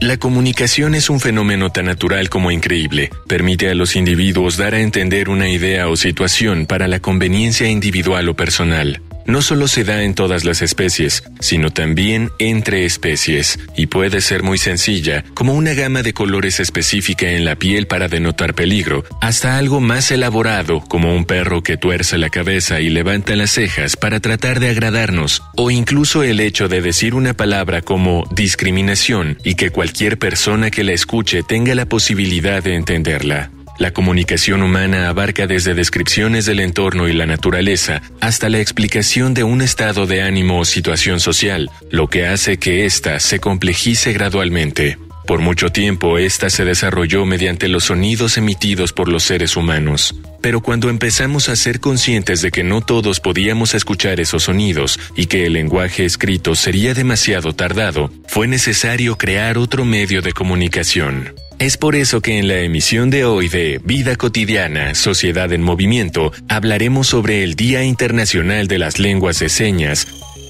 La comunicación es un fenómeno tan natural como increíble. Permite a los individuos dar a entender una idea o situación para la conveniencia individual o personal no solo se da en todas las especies, sino también entre especies, y puede ser muy sencilla, como una gama de colores específica en la piel para denotar peligro, hasta algo más elaborado, como un perro que tuerce la cabeza y levanta las cejas para tratar de agradarnos, o incluso el hecho de decir una palabra como discriminación y que cualquier persona que la escuche tenga la posibilidad de entenderla. La comunicación humana abarca desde descripciones del entorno y la naturaleza hasta la explicación de un estado de ánimo o situación social, lo que hace que ésta se complejice gradualmente. Por mucho tiempo ésta se desarrolló mediante los sonidos emitidos por los seres humanos. Pero cuando empezamos a ser conscientes de que no todos podíamos escuchar esos sonidos y que el lenguaje escrito sería demasiado tardado, fue necesario crear otro medio de comunicación. Es por eso que en la emisión de hoy de Vida Cotidiana, Sociedad en Movimiento, hablaremos sobre el Día Internacional de las Lenguas de Señas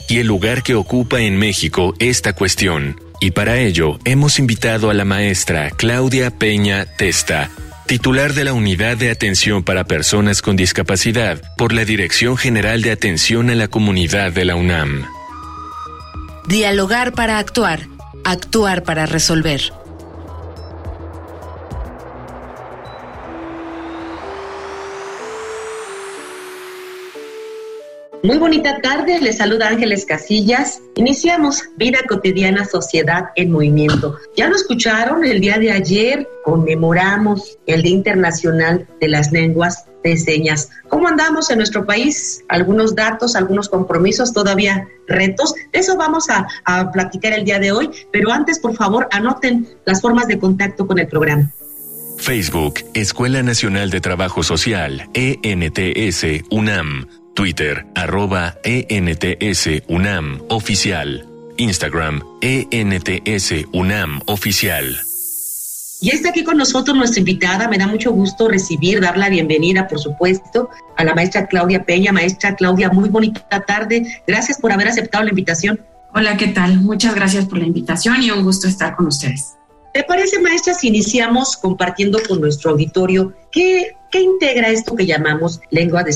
y el lugar que ocupa en México esta cuestión. Y para ello hemos invitado a la maestra Claudia Peña Testa, titular de la Unidad de Atención para Personas con Discapacidad por la Dirección General de Atención a la Comunidad de la UNAM. Dialogar para actuar, actuar para resolver. Muy bonita tarde, les saluda Ángeles Casillas. Iniciamos Vida Cotidiana Sociedad en Movimiento. Ya lo escucharon, el día de ayer conmemoramos el Día Internacional de las Lenguas de Señas. ¿Cómo andamos en nuestro país? Algunos datos, algunos compromisos, todavía retos. eso vamos a, a platicar el día de hoy, pero antes, por favor, anoten las formas de contacto con el programa. Facebook, Escuela Nacional de Trabajo Social, ENTS, UNAM. Twitter, arroba ENTS UNAM Oficial. Instagram, ENTS UNAM Oficial. Y está aquí con nosotros nuestra invitada. Me da mucho gusto recibir, dar la bienvenida, por supuesto, a la maestra Claudia Peña. Maestra Claudia, muy bonita tarde. Gracias por haber aceptado la invitación. Hola, ¿qué tal? Muchas gracias por la invitación y un gusto estar con ustedes. ¿Te parece, maestra, si iniciamos compartiendo con nuestro auditorio qué, qué integra esto que llamamos lengua de,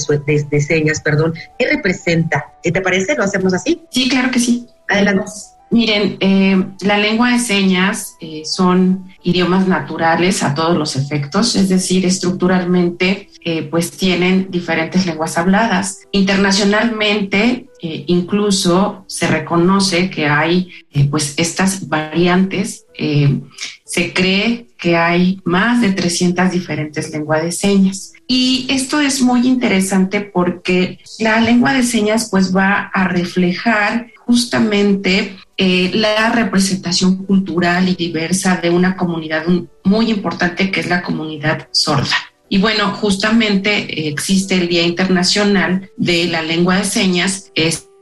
de, señas? Perdón, ¿Qué representa? ¿Te parece? ¿Lo hacemos así? Sí, claro que sí. Adelante. Miren, eh, la lengua de señas eh, son idiomas naturales a todos los efectos, es decir, estructuralmente eh, pues tienen diferentes lenguas habladas. Internacionalmente incluso se reconoce que hay pues estas variantes. se cree que hay más de 300 diferentes lenguas de señas. Y esto es muy interesante porque la lengua de señas pues va a reflejar justamente eh, la representación cultural y diversa de una comunidad muy importante que es la comunidad sorda. Y bueno, justamente eh, existe el Día Internacional de la Lengua de Señas.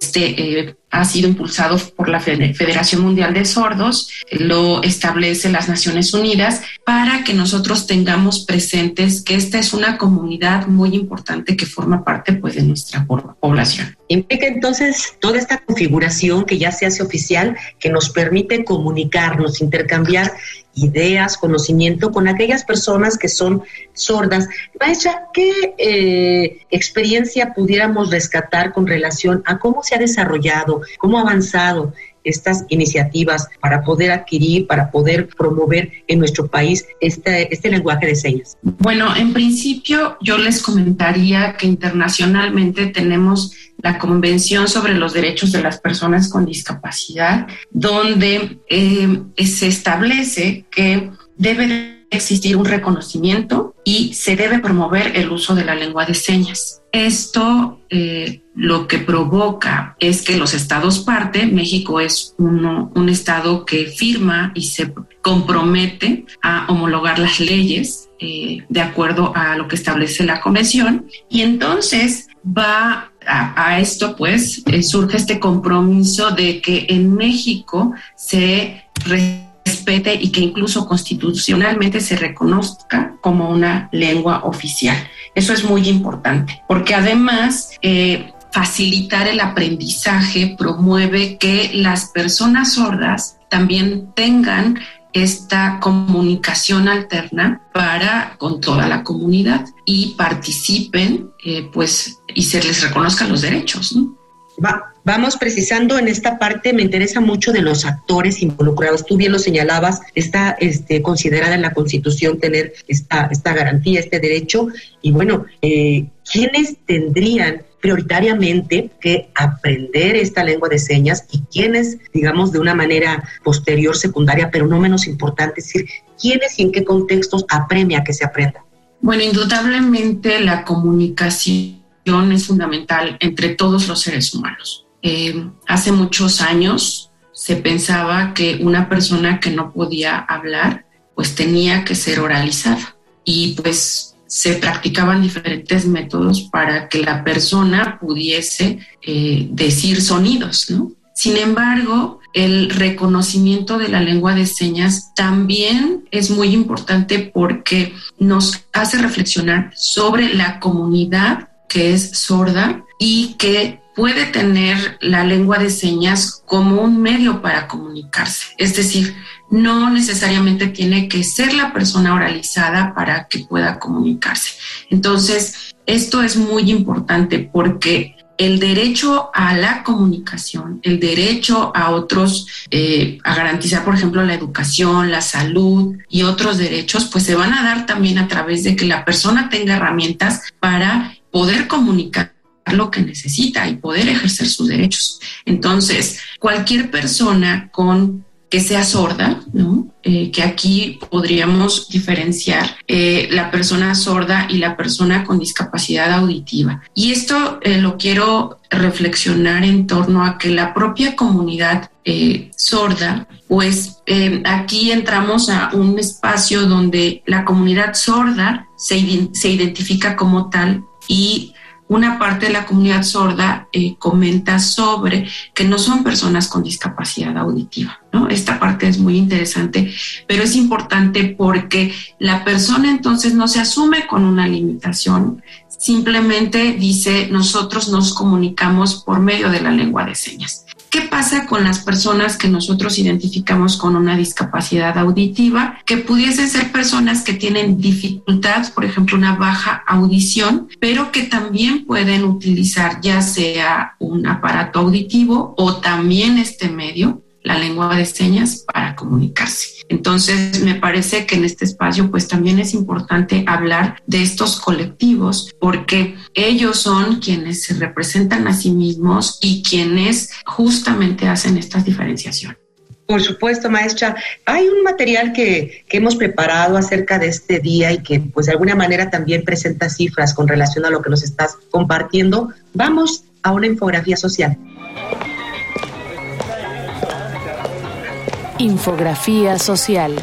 Este eh, ha sido impulsado por la Federación Mundial de Sordos, lo establece las Naciones Unidas, para que nosotros tengamos presentes que esta es una comunidad muy importante que forma parte pues, de nuestra población. Implica entonces toda esta configuración que ya se hace oficial, que nos permite comunicarnos, intercambiar ideas, conocimiento con aquellas personas que son sordas. Maestra, ¿qué eh, experiencia pudiéramos rescatar con relación a cómo se ha desarrollado, cómo ha avanzado estas iniciativas para poder adquirir, para poder promover en nuestro país este, este lenguaje de señas? Bueno, en principio yo les comentaría que internacionalmente tenemos la Convención sobre los Derechos de las Personas con Discapacidad, donde eh, se establece que debe existir un reconocimiento y se debe promover el uso de la lengua de señas. Esto eh, lo que provoca es que los estados parte, México es uno, un estado que firma y se compromete a homologar las leyes eh, de acuerdo a lo que establece la convención y entonces va a, esto pues eh, surge este compromiso de que en México se respete y que incluso constitucionalmente se reconozca como una lengua oficial. Eso es muy importante, porque además eh, facilitar el aprendizaje promueve que las personas sordas también tengan esta comunicación alterna para con toda la comunidad y participen, eh, pues, y se les reconozcan los derechos. Vamos precisando en esta parte, me interesa mucho de los actores involucrados. Tú bien lo señalabas, está este, considerada en la Constitución tener esta, esta garantía, este derecho. Y bueno, eh, ¿quiénes tendrían prioritariamente que aprender esta lengua de señas y quiénes, digamos, de una manera posterior, secundaria, pero no menos importante, es decir, quiénes y en qué contextos apremia que se aprenda. Bueno, indudablemente la comunicación es fundamental entre todos los seres humanos. Eh, hace muchos años se pensaba que una persona que no podía hablar, pues tenía que ser oralizada. Y pues se practicaban diferentes métodos para que la persona pudiese eh, decir sonidos, ¿no? Sin embargo, el reconocimiento de la lengua de señas también es muy importante porque nos hace reflexionar sobre la comunidad que es sorda y que puede tener la lengua de señas como un medio para comunicarse. Es decir, no necesariamente tiene que ser la persona oralizada para que pueda comunicarse. Entonces, esto es muy importante porque el derecho a la comunicación, el derecho a otros, eh, a garantizar, por ejemplo, la educación, la salud y otros derechos, pues se van a dar también a través de que la persona tenga herramientas para poder comunicar lo que necesita y poder ejercer sus derechos. Entonces, cualquier persona con que sea sorda, ¿no? Eh, que aquí podríamos diferenciar eh, la persona sorda y la persona con discapacidad auditiva. Y esto eh, lo quiero reflexionar en torno a que la propia comunidad sorda, pues aquí entramos a un espacio donde la comunidad sorda se, se identifica como tal y una parte de la comunidad sorda eh, comenta sobre que no son personas con discapacidad auditiva. ¿no? Esta parte es muy interesante, pero es importante porque la persona entonces no se asume con una limitación, simplemente dice nosotros nos comunicamos por medio de la lengua de señas. ¿Qué pasa con las personas que nosotros identificamos con una discapacidad auditiva? Que pudiesen ser personas que tienen dificultad, por ejemplo, una baja audición, pero que también pueden utilizar ya sea un aparato auditivo o también este medio la lengua de señas para comunicarse. Entonces, me parece que en este espacio pues también es importante hablar de estos colectivos porque ellos son quienes se representan a sí mismos y quienes justamente hacen estas diferenciaciones. Por supuesto, maestra. Hay un material que, que, hemos preparado acerca de este día y que pues de alguna manera también presenta cifras con relación a lo que nos estás compartiendo. Vamos a una infografía social. Infografía social.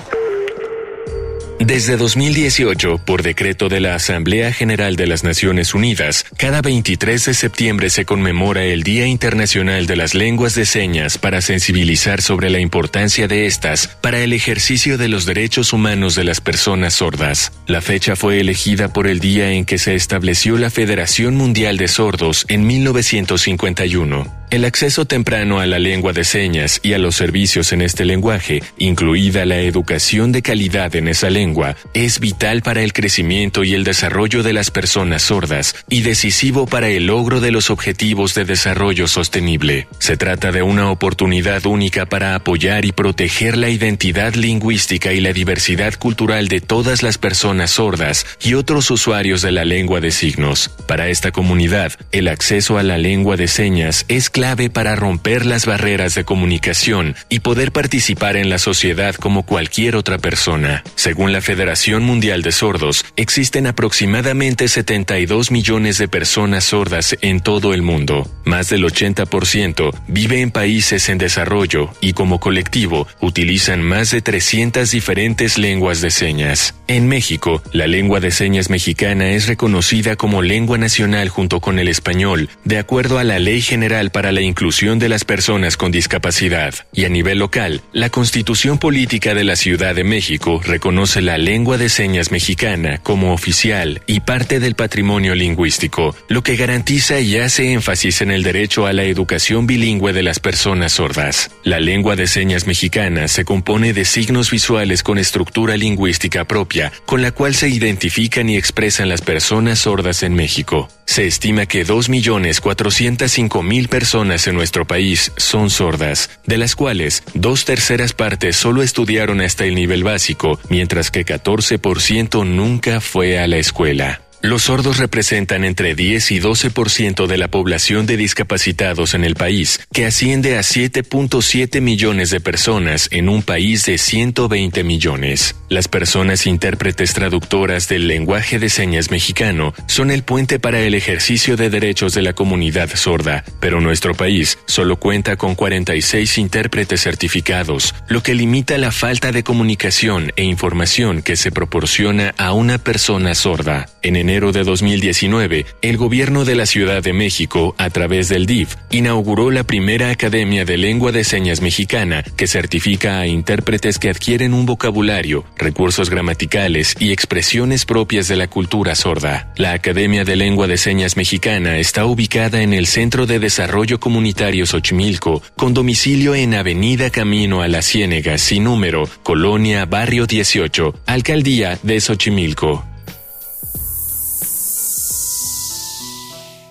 Desde 2018, por decreto de la Asamblea General de las Naciones Unidas, cada 23 de septiembre se conmemora el Día Internacional de las Lenguas de Señas para sensibilizar sobre la importancia de estas para el ejercicio de los derechos humanos de las personas sordas. La fecha fue elegida por el día en que se estableció la Federación Mundial de Sordos en 1951. El acceso temprano a la lengua de señas y a los servicios en este lenguaje, incluida la educación de calidad en esa lengua, es vital para el crecimiento y el desarrollo de las personas sordas y decisivo para el logro de los objetivos de desarrollo sostenible. Se trata de una oportunidad única para apoyar y proteger la identidad lingüística y la diversidad cultural de todas las personas sordas y otros usuarios de la lengua de signos. Para esta comunidad, el acceso a la lengua de señas es clave para romper las barreras de comunicación y poder participar en la sociedad como cualquier otra persona. Según la Federación Mundial de Sordos, existen aproximadamente 72 millones de personas sordas en todo el mundo. Más del 80% vive en países en desarrollo y como colectivo utilizan más de 300 diferentes lenguas de señas. En México, la lengua de señas mexicana es reconocida como lengua nacional junto con el español, de acuerdo a la Ley General para la Inclusión de las Personas con Discapacidad. Y a nivel local, la Constitución Política de la Ciudad de México reconoce la lengua de señas mexicana como oficial y parte del patrimonio lingüístico, lo que garantiza y hace énfasis en el derecho a la educación bilingüe de las personas sordas. La lengua de señas mexicana se compone de signos visuales con estructura lingüística propia, con la cual se identifican y expresan las personas sordas en México. Se estima que 2.405.000 personas en nuestro país son sordas, de las cuales dos terceras partes solo estudiaron hasta el nivel básico, mientras que 14% nunca fue a la escuela. Los sordos representan entre 10 y 12% de la población de discapacitados en el país, que asciende a 7.7 millones de personas en un país de 120 millones. Las personas intérpretes traductoras del lenguaje de señas mexicano son el puente para el ejercicio de derechos de la comunidad sorda, pero nuestro país solo cuenta con 46 intérpretes certificados, lo que limita la falta de comunicación e información que se proporciona a una persona sorda. En enero de 2019, el gobierno de la Ciudad de México, a través del DIF, inauguró la primera Academia de Lengua de Señas Mexicana que certifica a intérpretes que adquieren un vocabulario, recursos gramaticales y expresiones propias de la cultura sorda. La Academia de Lengua de Señas Mexicana está ubicada en el Centro de Desarrollo Comunitario Xochimilco, con domicilio en Avenida Camino a la Ciénega, sin número, Colonia Barrio 18, Alcaldía de Xochimilco.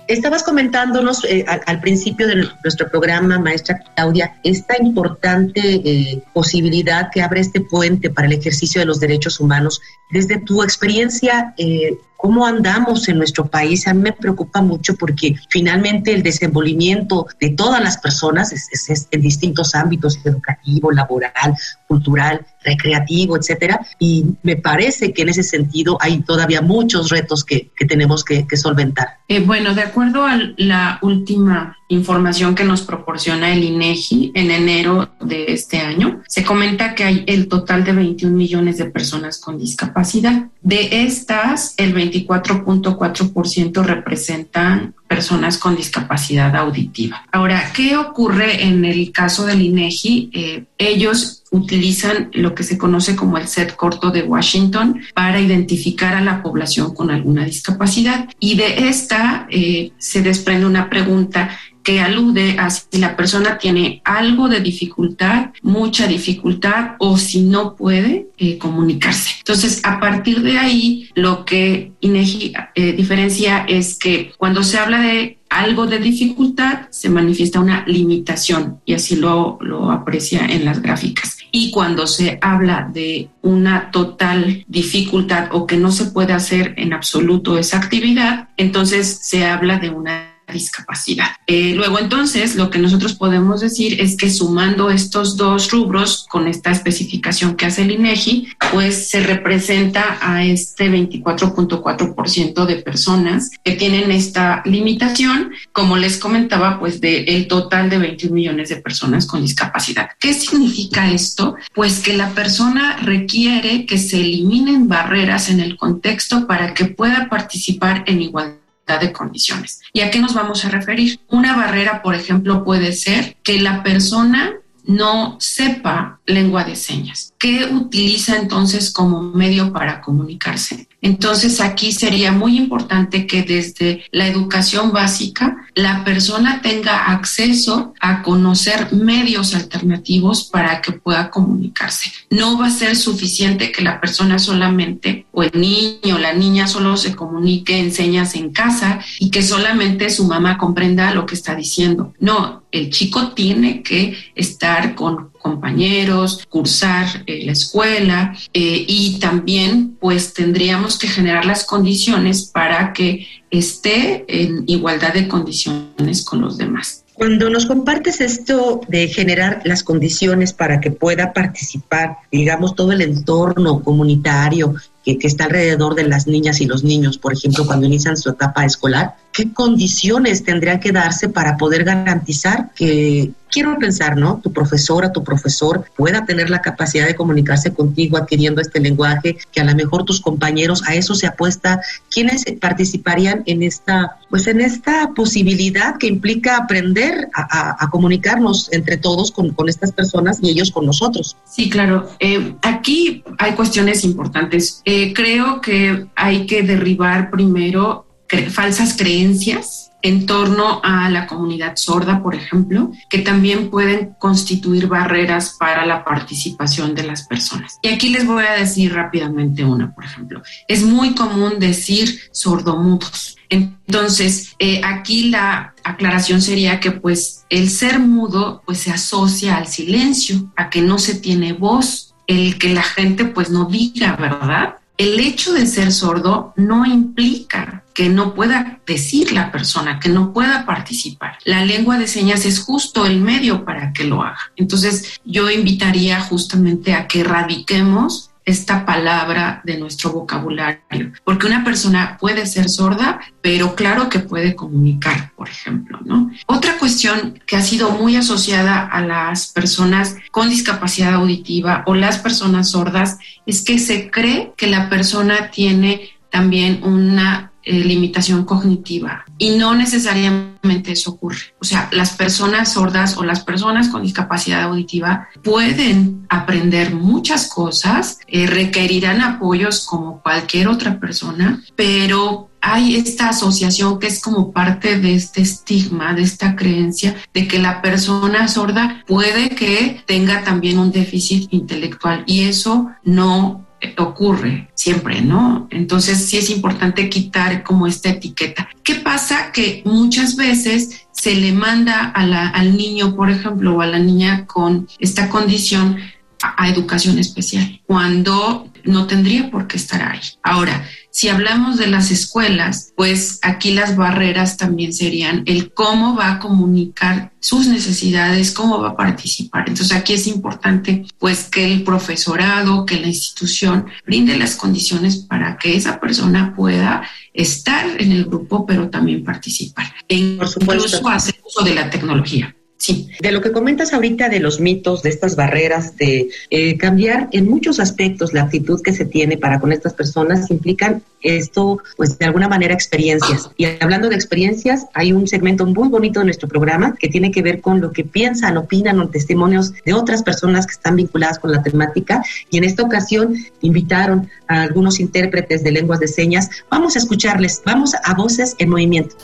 Estabas comentándonos eh, al, principio de nuestro programa, maestra Claudia, esta importante eh, posibilidad que abre este puente para el ejercicio de los derechos humanos. Desde tu experiencia, eh, cómo andamos en nuestro país, a mí me preocupa mucho porque finalmente el desenvolvimiento de todas las personas es, en distintos ámbitos, educativo, laboral, cultural, recreativo, etcétera, y me parece que en ese sentido hay todavía muchos retos que, tenemos que, solventar. Eh, bueno, de acuerdo a la última información que nos proporciona el INEGI en enero de este año, se comenta que hay el total de 21 millones de personas con discapacidad. De estas, el 24.4% representan personas con discapacidad auditiva. Ahora, ¿qué ocurre en el caso del INEGI? Eh, ellos utilizan lo que se conoce como el set corto de Washington para identificar a la población con alguna discapacidad. Y de esta eh, se desprende una pregunta que alude a si la persona tiene algo de dificultad, mucha dificultad o si no puede eh, comunicarse. Entonces, a partir de ahí, lo que INEGI eh, diferencia es que cuando se habla de algo de dificultad, se manifiesta una limitación y así lo, lo aprecia en las gráficas. Y cuando se habla de una total dificultad o que no se puede hacer en absoluto esa actividad, entonces se habla de una discapacidad. Eh, luego entonces lo que nosotros podemos decir es que sumando estos dos rubros con esta especificación que hace el INEGI, pues se representa a este 24.4% de personas que tienen esta limitación, como les comentaba, pues del total de 21 millones de personas con discapacidad. ¿Qué significa esto? Pues que la persona requiere que se eliminen barreras en el contexto para que pueda participar en igualdad de condiciones. ¿Y a qué nos vamos a referir? Una barrera, por ejemplo, puede ser que la persona no sepa lengua de señas. ¿Qué utiliza entonces como medio para comunicarse? Entonces aquí sería muy importante que desde la educación básica la persona tenga acceso a conocer medios alternativos para que pueda comunicarse. No va a ser suficiente que la persona solamente o el niño o la niña solo se comunique en señas en casa y que solamente su mamá comprenda lo que está diciendo. No, el chico tiene que estar con compañeros, cursar eh, la escuela eh, y también pues tendríamos que generar las condiciones para que esté en igualdad de condiciones con los demás. Cuando nos compartes esto de generar las condiciones para que pueda participar, digamos, todo el entorno comunitario que, que, está alrededor de las niñas y los niños, por ejemplo, cuando inician su etapa escolar, ¿qué condiciones tendrían que darse para poder garantizar que quiero pensar, ¿no? Tu profesora, tu profesor pueda tener la capacidad de comunicarse contigo adquiriendo este lenguaje, que a lo mejor tus compañeros a eso se apuesta. ¿Quiénes participarían en esta, pues en esta posibilidad que implica aprender a, comunicarnos entre todos con, con, estas personas y ellos con nosotros? Sí, claro. Eh, aquí hay cuestiones importantes. Eh, creo que hay que derribar primero falsas creencias en torno a la comunidad sorda, por ejemplo, que también pueden constituir barreras para la participación de las personas. Y aquí les voy a decir rápidamente una, por ejemplo. Es muy común decir sordomudos. Entonces, eh, aquí la aclaración sería que pues el ser mudo pues se asocia al silencio, a que no se tiene voz, el que la gente pues no diga, ¿verdad? El hecho de ser sordo no implica que no pueda decir la persona, que no pueda participar. La lengua de señas es justo el medio para que lo haga. Entonces yo invitaría justamente a que erradiquemos esta palabra de nuestro vocabulario, porque una persona puede ser sorda, pero claro que puede comunicar, por ejemplo, ¿no? Otra cuestión que ha sido muy asociada a las personas con discapacidad auditiva o las personas sordas es que se cree que la persona tiene también una eh, limitación cognitiva y no necesariamente eso ocurre. O sea, las personas sordas o las personas con discapacidad auditiva pueden aprender muchas cosas, eh, requerirán apoyos como cualquier otra persona, pero hay esta asociación que es como parte de este estigma, de esta creencia de que la persona sorda puede que tenga también un déficit intelectual y eso no ocurre siempre, ¿no? Entonces sí es importante quitar como esta etiqueta. ¿Qué pasa? Que muchas veces se le manda al niño, por ejemplo, o a la niña con esta condición a educación especial, cuando no tendría por qué estar ahí. Ahora, si hablamos de las escuelas, pues aquí las barreras también serían el cómo va a comunicar sus necesidades, cómo va a participar. Entonces aquí es importante pues que el profesorado, que la institución brinde las condiciones para que esa persona pueda estar en el grupo, pero también participar. E incluso hacer uso de la tecnología. Sí, de lo que comentas ahorita de los mitos, de estas barreras, de eh, cambiar en muchos aspectos la actitud que se tiene para con estas personas, implican esto, pues de alguna manera experiencias. Y hablando de experiencias, hay un segmento muy bonito de nuestro programa que tiene que ver con lo que piensan, opinan o testimonios de otras personas que están vinculadas con la temática. Y en esta ocasión invitaron a algunos intérpretes de lenguas de señas. Vamos a escucharles, vamos a Voces en Movimiento.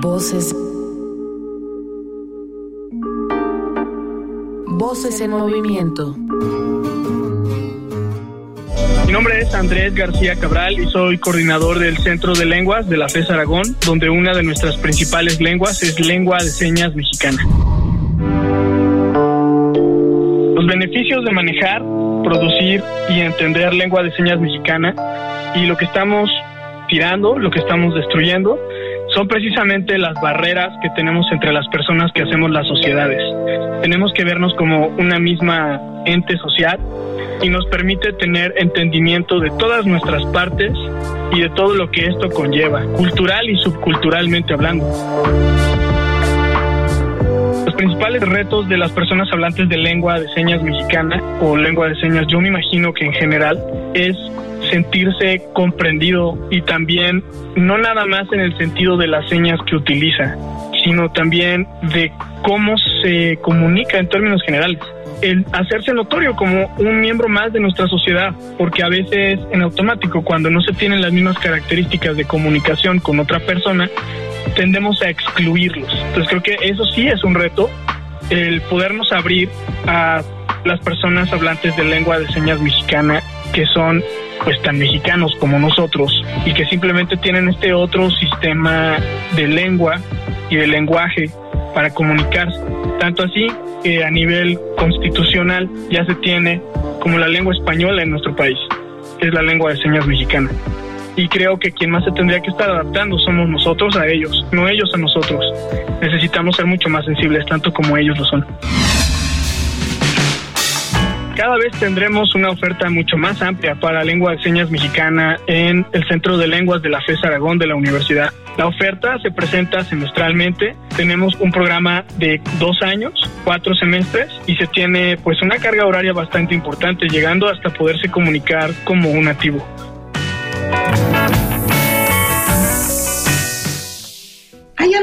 Voces. Voces en movimiento. Mi nombre es Andrés García Cabral y soy coordinador del Centro de Lenguas de la FES Aragón, donde una de nuestras principales lenguas es lengua de señas mexicana. Los beneficios de manejar, producir y entender lengua de señas mexicana y lo que estamos tirando, lo que estamos destruyendo, son precisamente las barreras que tenemos entre las personas que hacemos las sociedades. Tenemos que vernos como una misma ente social y nos permite tener entendimiento de todas nuestras partes y de todo lo que esto conlleva, cultural y subculturalmente hablando. Los principales retos de las personas hablantes de lengua de señas mexicana o lengua de señas, yo me imagino que en general es sentirse comprendido y también no nada más en el sentido de las señas que utiliza, sino también de cómo se comunica en términos generales. el hacerse notorio como un miembro más de nuestra sociedad, porque a veces en automático, cuando no se tienen las mismas características de comunicación con otra persona, tendemos a excluirlos. Entonces creo que eso sí es un reto, el podernos abrir a las personas hablantes de lengua de señas mexicana que son pues tan mexicanos como nosotros y que simplemente tienen este otro sistema de lengua y de lenguaje para comunicarse. Tanto así que a nivel constitucional ya se tiene como la lengua española en nuestro país, que es la lengua de señas mexicana. Y creo que quien más se tendría que estar adaptando somos nosotros a ellos, no ellos a nosotros. Necesitamos ser mucho más sensibles, tanto como ellos lo son cada vez tendremos una oferta mucho más amplia para lengua de señas mexicana en el Centro de Lenguas de la FES Aragón de la Universidad. La oferta se presenta semestralmente. Tenemos un programa de dos años, cuatro semestres, y se tiene pues una carga horaria bastante importante, llegando hasta poderse comunicar como un nativo.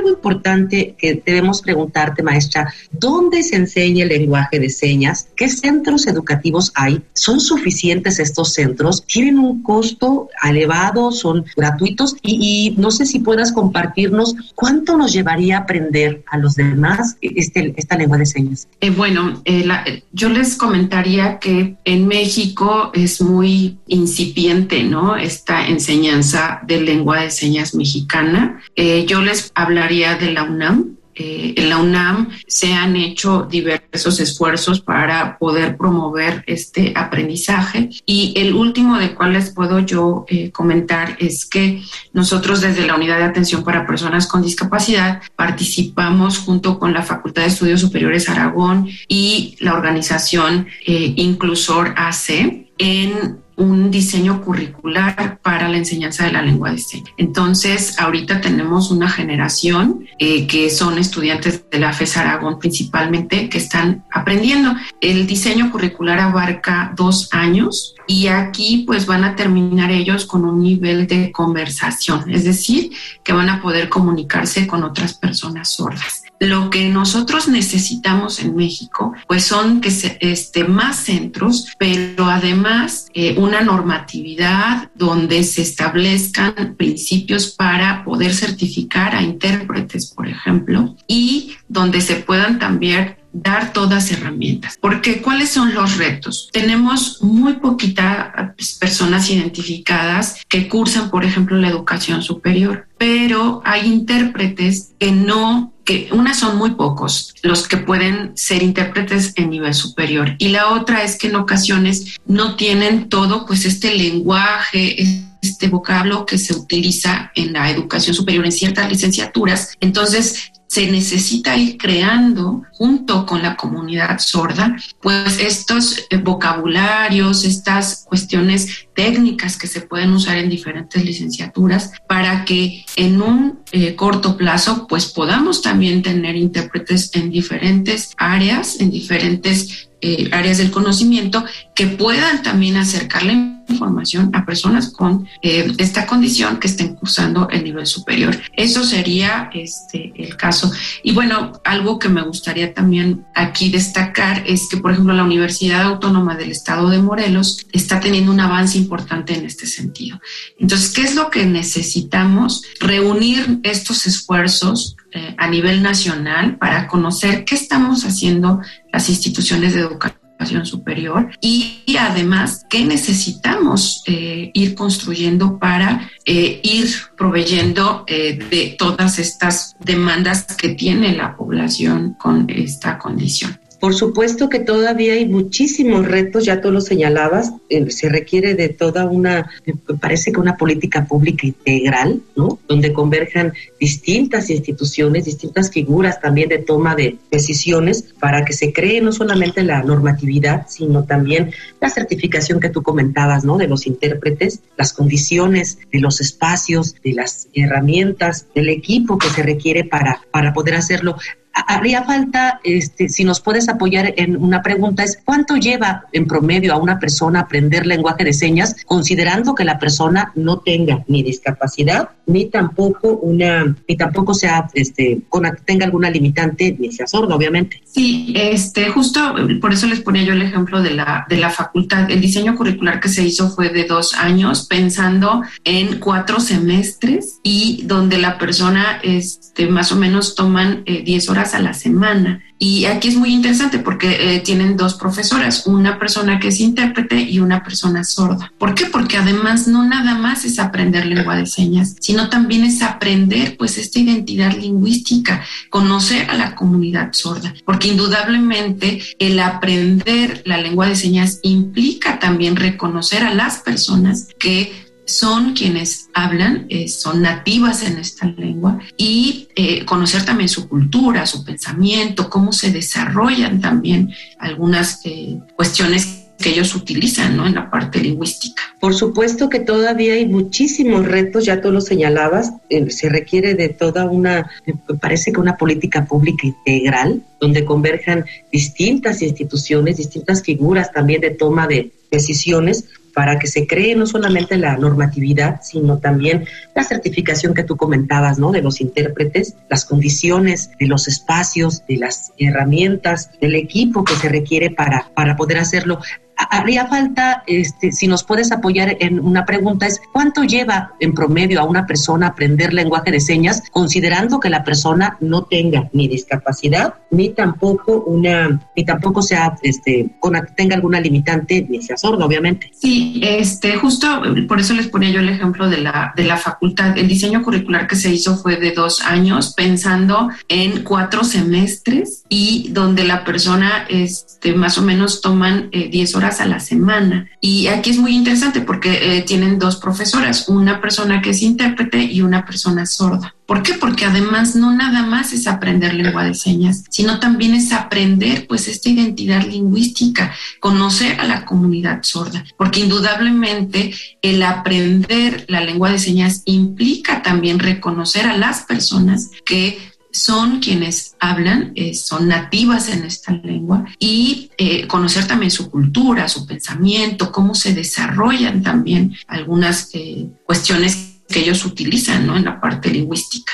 Algo importante que debemos preguntarte, maestra. ¿Dónde se enseña el lenguaje de señas? ¿Qué centros educativos hay? ¿Son suficientes estos centros? ¿Tienen un costo elevado? ¿Son gratuitos? Y, no sé si puedas compartirnos cuánto nos llevaría a aprender a los demás este, esta lengua de señas. Eh, bueno, eh, yo les comentaría que en México es muy incipiente, ¿no? Esta enseñanza de lengua de señas mexicana. Eh, yo les hablaría de la UNAM. Eh, en la UNAM se han hecho diversos esfuerzos para poder promover este aprendizaje y el último de cual les puedo yo eh, comentar es que nosotros desde la Unidad de Atención para Personas con Discapacidad participamos junto con la Facultad de Estudios Superiores Aragón y la organización eh, Inclusor AC en un diseño curricular para la enseñanza de la lengua de señas. Entonces, ahorita tenemos una generación eh, que son estudiantes de la FES Aragón principalmente que están aprendiendo. El diseño curricular abarca dos años y aquí pues van a terminar ellos con un nivel de conversación, es decir, que van a poder comunicarse con otras personas sordas. Lo que nosotros necesitamos en México, pues son que se, este, más centros, pero además eh, una normatividad donde se establezcan principios para poder certificar a intérpretes, por ejemplo, y donde se puedan también dar todas herramientas. Porque ¿cuáles son los retos? Tenemos muy poquitas pues, personas identificadas que cursan, por ejemplo, la educación superior, pero hay intérpretes que no que unas son muy pocos los que pueden ser intérpretes en nivel superior y la otra es que en ocasiones no tienen todo pues este lenguaje este vocablo que se utiliza en la educación superior en ciertas licenciaturas entonces se necesita ir creando junto con la comunidad sorda, pues estos eh, vocabularios, estas cuestiones técnicas que se pueden usar en diferentes licenciaturas para que en un eh, corto plazo pues podamos también tener intérpretes en diferentes áreas, en diferentes eh, áreas del conocimiento que puedan también acercarle información a personas con eh, esta condición que estén cursando el nivel superior. Eso sería este, el caso. Y bueno, algo que me gustaría también aquí destacar es que, por ejemplo, la Universidad Autónoma del Estado de Morelos está teniendo un avance importante en este sentido. Entonces, ¿qué es lo que necesitamos? Reunir estos esfuerzos eh, a nivel nacional para conocer qué estamos haciendo las instituciones de educación superior y, además qué necesitamos eh, ir construyendo para eh, ir proveyendo eh, de todas estas demandas que tiene la población con esta condición. Por supuesto que todavía hay muchísimos retos, ya tú lo señalabas, eh, se requiere de toda una, me parece que una política pública integral, ¿no? Donde converjan distintas instituciones, distintas figuras también de toma de decisiones para que se cree no solamente la normatividad, sino también la certificación que tú comentabas, ¿no? De los intérpretes, las condiciones de los espacios, de las herramientas, del equipo que se requiere para, para poder hacerlo haría falta, este, si nos puedes apoyar en una pregunta, es cuánto lleva en promedio a una persona aprender lenguaje de señas, considerando que la persona no tenga ni discapacidad ni tampoco una, ni tampoco sea, este, tenga alguna limitante, ni sea sordo, obviamente. Sí, este, justo por eso les ponía yo el ejemplo de la, de la facultad. El diseño curricular que se hizo fue de dos años, pensando en cuatro semestres y donde la persona, este, más o menos toman 10 eh, horas a la semana. Y aquí es muy interesante porque eh, tienen dos profesoras, una persona que es intérprete y una persona sorda. ¿Por qué? Porque además no nada más es aprender lengua de señas, sino también es aprender pues esta identidad lingüística, conocer a la comunidad sorda, porque indudablemente el aprender la lengua de señas implica también reconocer a las personas que son quienes hablan, eh, son nativas en esta lengua y eh, conocer también su cultura, su pensamiento, cómo se desarrollan también algunas eh, cuestiones que ellos utilizan ¿no? en la parte lingüística. Por supuesto que todavía hay muchísimos retos, ya tú lo señalabas, se requiere de toda una, me parece que una política pública integral, donde converjan distintas instituciones, distintas figuras también de toma de decisiones para que se cree no solamente la normatividad, sino también la certificación que tú comentabas, ¿no? De los intérpretes, las condiciones de los espacios, de las herramientas, del equipo que se requiere para, para poder hacerlo haría falta, este, si nos puedes apoyar en una pregunta, es ¿cuánto lleva en promedio a una persona aprender lenguaje de señas, considerando que la persona no tenga ni discapacidad, ni tampoco una, ni tampoco sea, este, tenga alguna limitante, ni sea sordo, obviamente? Sí, este, justo por eso les ponía yo el ejemplo de la, de la facultad. El diseño curricular que se hizo fue de dos años, pensando en cuatro semestres y donde la persona, este, más o menos toman 10 eh, horas a la semana. Y aquí es muy interesante porque eh, tienen dos profesoras, una persona que es intérprete y una persona sorda. ¿Por qué? Porque además no nada más es aprender lengua de señas, sino también es aprender pues esta identidad lingüística, conocer a la comunidad sorda, porque indudablemente el aprender la lengua de señas implica también reconocer a las personas que son quienes hablan, eh, son nativas en esta lengua y eh, conocer también su cultura, su pensamiento, cómo se desarrollan también algunas eh, cuestiones que ellos utilizan ¿no? en la parte lingüística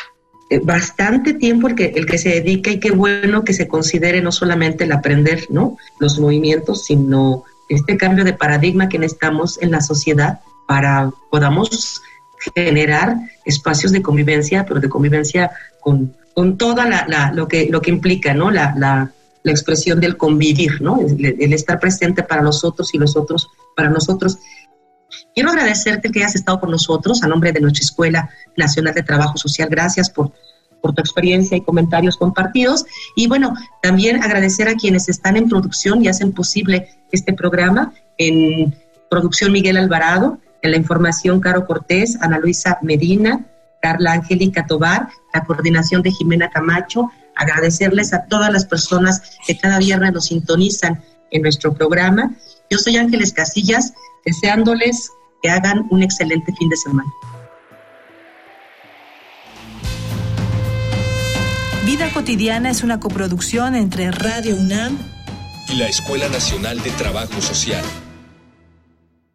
bastante tiempo el que, el que se dedica y qué bueno que se considere no solamente el aprender ¿no? los movimientos, sino este cambio de paradigma que necesitamos en la sociedad para podamos generar espacios de convivencia, pero de convivencia con, con toda la, lo, que, lo que implica, ¿no? La, la, la expresión del convivir, ¿no? El, estar presente para los otros y los otros para nosotros. Quiero agradecerte que hayas estado con nosotros a nombre de nuestra Escuela Nacional de Trabajo Social. Gracias por, por tu experiencia y comentarios compartidos. Y bueno, también agradecer a quienes están en producción y hacen posible este programa. En producción Miguel Alvarado, en la información Caro Cortés, Ana Luisa Medina, Carla Angélica Tobar, la coordinación de Jimena Camacho, agradecerles a todas las personas que cada viernes nos sintonizan en nuestro programa. Yo soy Ángeles Casillas, deseándoles que hagan un excelente fin de semana. Vida cotidiana es una coproducción entre Radio UNAM y la Escuela Nacional de Trabajo Social.